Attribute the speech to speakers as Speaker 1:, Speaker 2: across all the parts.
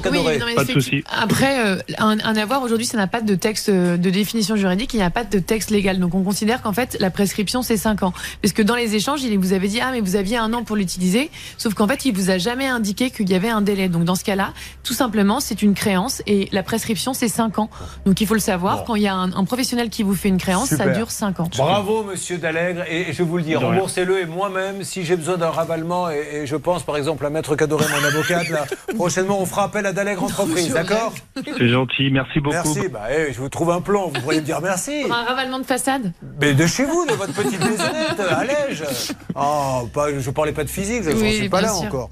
Speaker 1: Cadoré.
Speaker 2: pas de souci. Après, euh, un, un, avoir aujourd'hui, ça n'a pas de texte de définition juridique, il n'y a pas de texte légal. Donc on considère qu'en fait, la prescription, c'est 5 ans. Parce que dans les échanges, il vous avait dit, ah, mais vous aviez un an pour l'utiliser. Sauf qu'en fait, il vous a jamais indiqué qu'il y avait un délai. Donc dans ce cas-là, tout simplement, c'est une créance et la prescription, c'est 5 ans. Donc il faut le savoir, quand il y a un, professionnel qui vous fait une créance, ça dure 5 ans.
Speaker 1: Bravo, monsieur Dallègre. Et je vous le dis, remboursez-le. Et moi-même, si j'ai besoin d'un ravalement, et, je pense par exemple à Maître Cadoré, mon avocate, là, prochainement, on fera appel à Dallègre Entreprise. D'accord
Speaker 2: C'est
Speaker 3: gentil. Merci beaucoup.
Speaker 1: Merci. Bah, eh, je vous trouve un plan. Vous pourriez me dire merci.
Speaker 2: un ravalement de façade
Speaker 1: Mais de chez vous, de votre petite maisonnette, allège. Oh, pas, je parlais pas de physique, je ne suis pas là encore.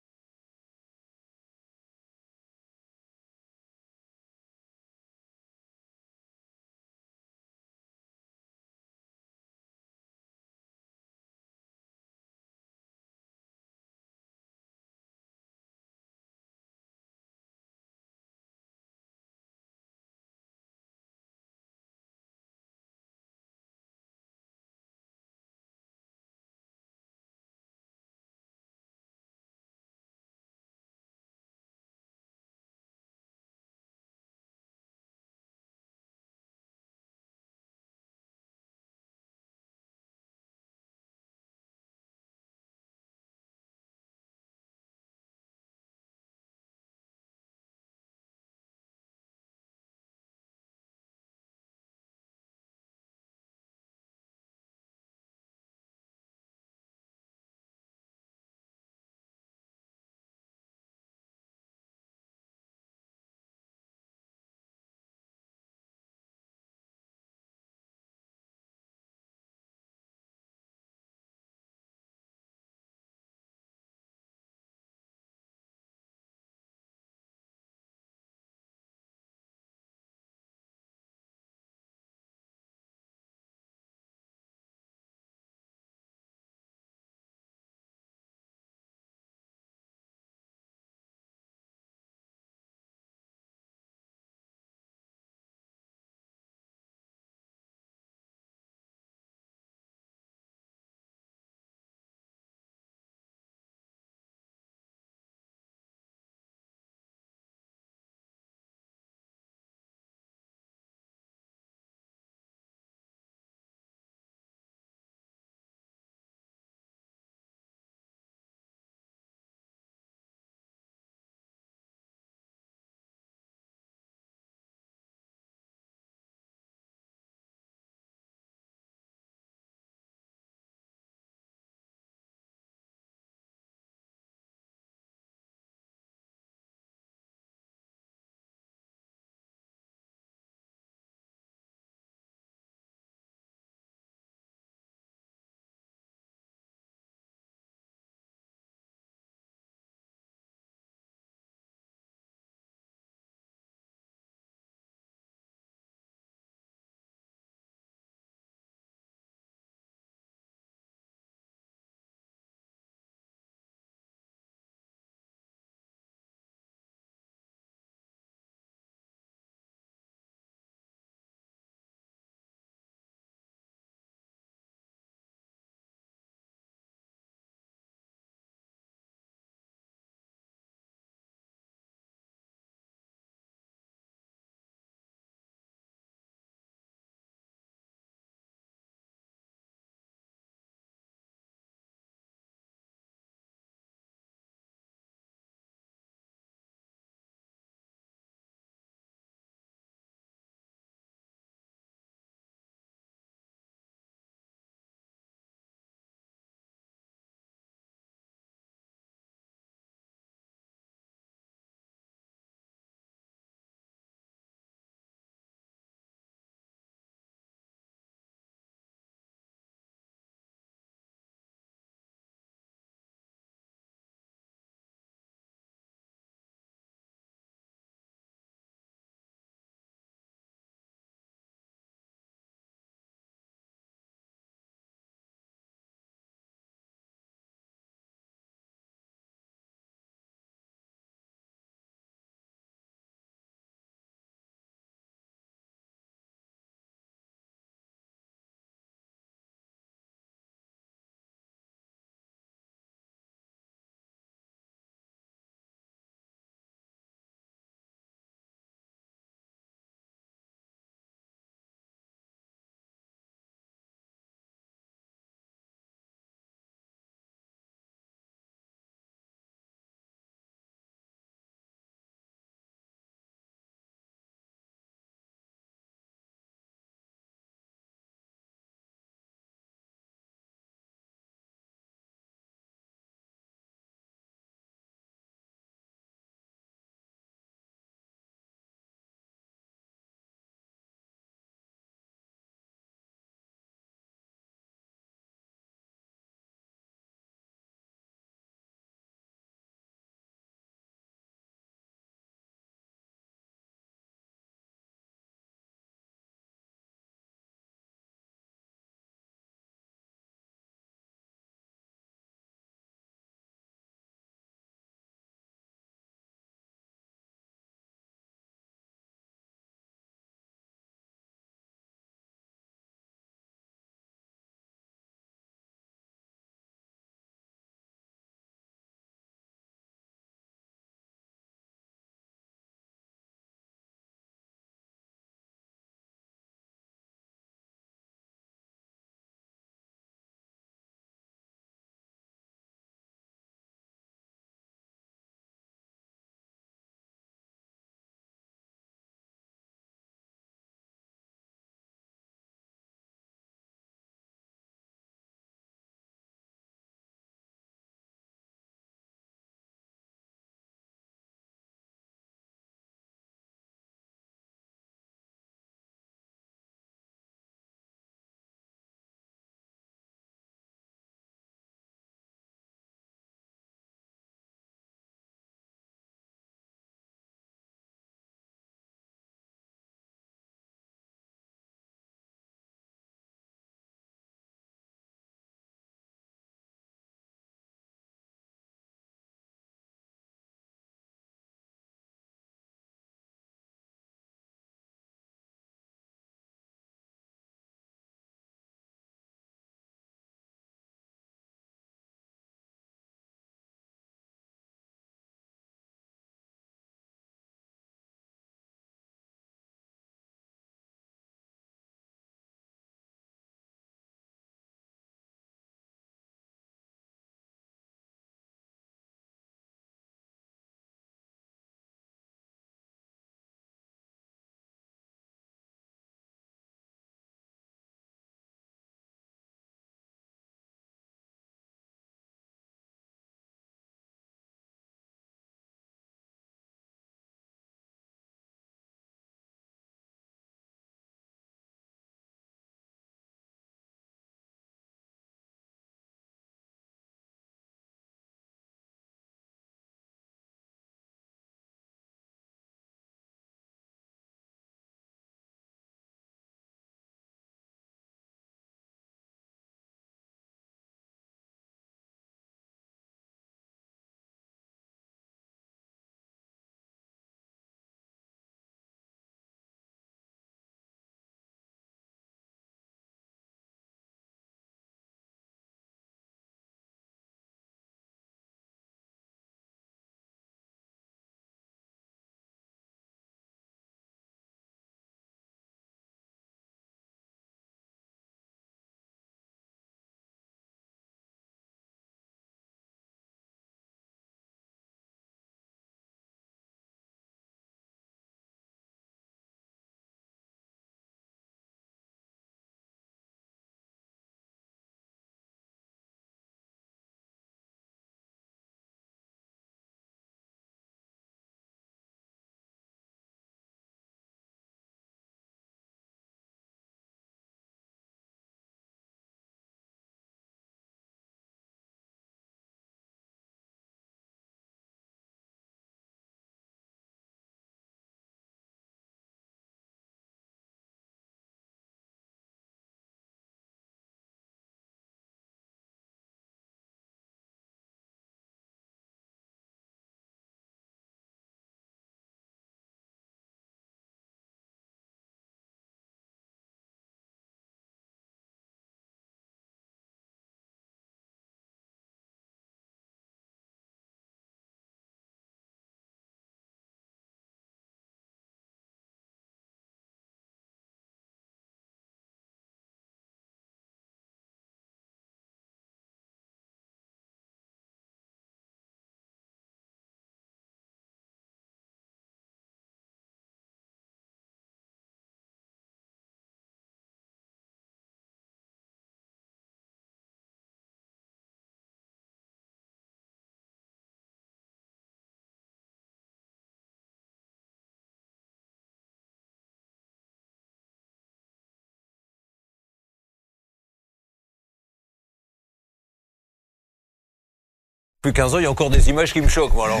Speaker 1: Plus 15 ans, il y a encore des images qui me choquent. alors,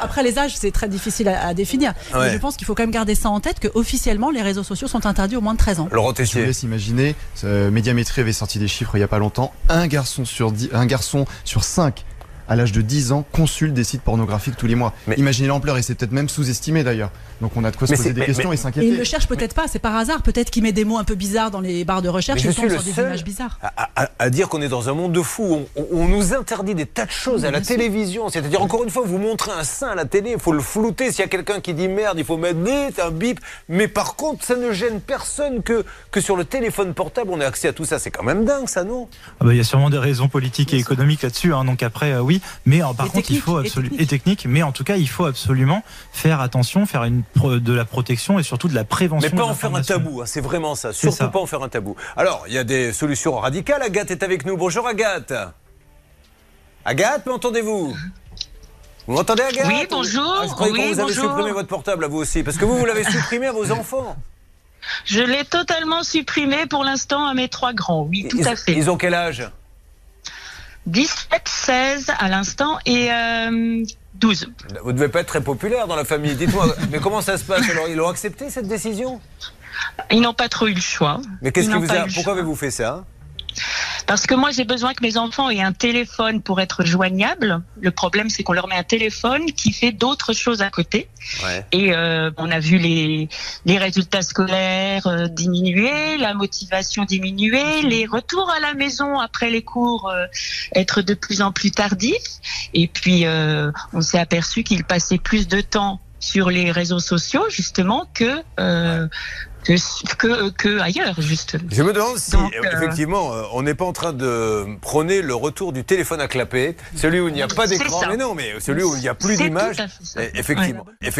Speaker 3: Après les âges, c'est très difficile à, définir. Mais je pense qu'il faut quand même garder ça en tête que officiellement les réseaux sociaux sont interdits au moins de 13 ans.
Speaker 1: Laurent
Speaker 4: Tessier. Je vous laisse imaginer, Médiamétrie avait sorti des chiffres il n'y a pas longtemps. Un garçon sur, 10, un garçon sur 5 à l'âge de 10 ans, consulte des sites pornographiques tous les mois. Imaginez l'ampleur, et c'est peut-être même sous-estimé d'ailleurs. Donc on a de quoi se poser des questions et s'inquiéter.
Speaker 3: il ne le cherche peut-être pas, c'est par hasard. Peut-être qu'il met des mots un peu bizarres dans les barres de recherche et tombe sur des images bizarres.
Speaker 1: À, dire qu'on est dans un monde de fous. On, nous interdit des tas de choses à la télévision. C'est-à-dire, encore une fois, vous montrez un sein à la télé, il faut le flouter. S'il y a quelqu'un qui dit merde, il faut mettre un bip. Mais par contre, ça ne gêne personne que, que sur le téléphone portable, on ait accès à tout ça. C'est quand même dingue, ça, non?
Speaker 5: Ah bah, Il y a sûrement des raisons politiques et économiques là-dessus. Hein. donc après, euh, oui. Mais euh, par contre, il faut absolument. Et technique. Mais en tout cas, il faut absolument faire attention, faire une, de la protection et surtout de la prévention.
Speaker 1: Mais pas en faire un tabou, hein, c'est vraiment ça. Surtout pas en faire un tabou. Alors, il y a des solutions radicales. Agathe est avec nous. Bonjour Agathe. Agathe, m'entendez-vous? Vous m'entendez, Agathe?
Speaker 6: Oui, bonjour.
Speaker 1: Ah, je croyais que vous avez supprimé votre portable à vous aussi, parce que vous, vous l'avez supprimé à vos enfants.
Speaker 6: Je l'ai totalement supprimé pour l'instant à mes trois grands, oui, tout à fait.
Speaker 1: Ils ont quel âge?
Speaker 6: 17, 16 à l'instant et euh, 12.
Speaker 1: Vous ne devez pas être très populaire dans la famille. Dites-moi, mais comment ça se passe alors? Ils ont accepté cette décision?
Speaker 6: Ils n'ont pas trop eu le choix.
Speaker 1: Mais qu'est-ce qui vous a... Pourquoi avez-vous fait ça?
Speaker 6: Parce que moi, j'ai besoin que mes enfants aient un téléphone pour être joignables. Le problème, c'est qu'on leur met un téléphone qui fait d'autres choses à côté. Et euh, on a vu les, les résultats scolaires euh, diminuer, la motivation diminuer, les retours à la maison après les cours euh, être de plus en plus tardifs. Et puis, euh, on s'est aperçu qu'ils passaient plus de temps sur les réseaux sociaux justement que euh, que, que, ailleurs, juste.
Speaker 1: Je me demande si, euh, effectivement, euh, on n'est pas en train de prôner le retour du téléphone à clapper, celui où il n'y a pas d'écran, mais non, mais celui où il n'y a plus d'image. Effectivement.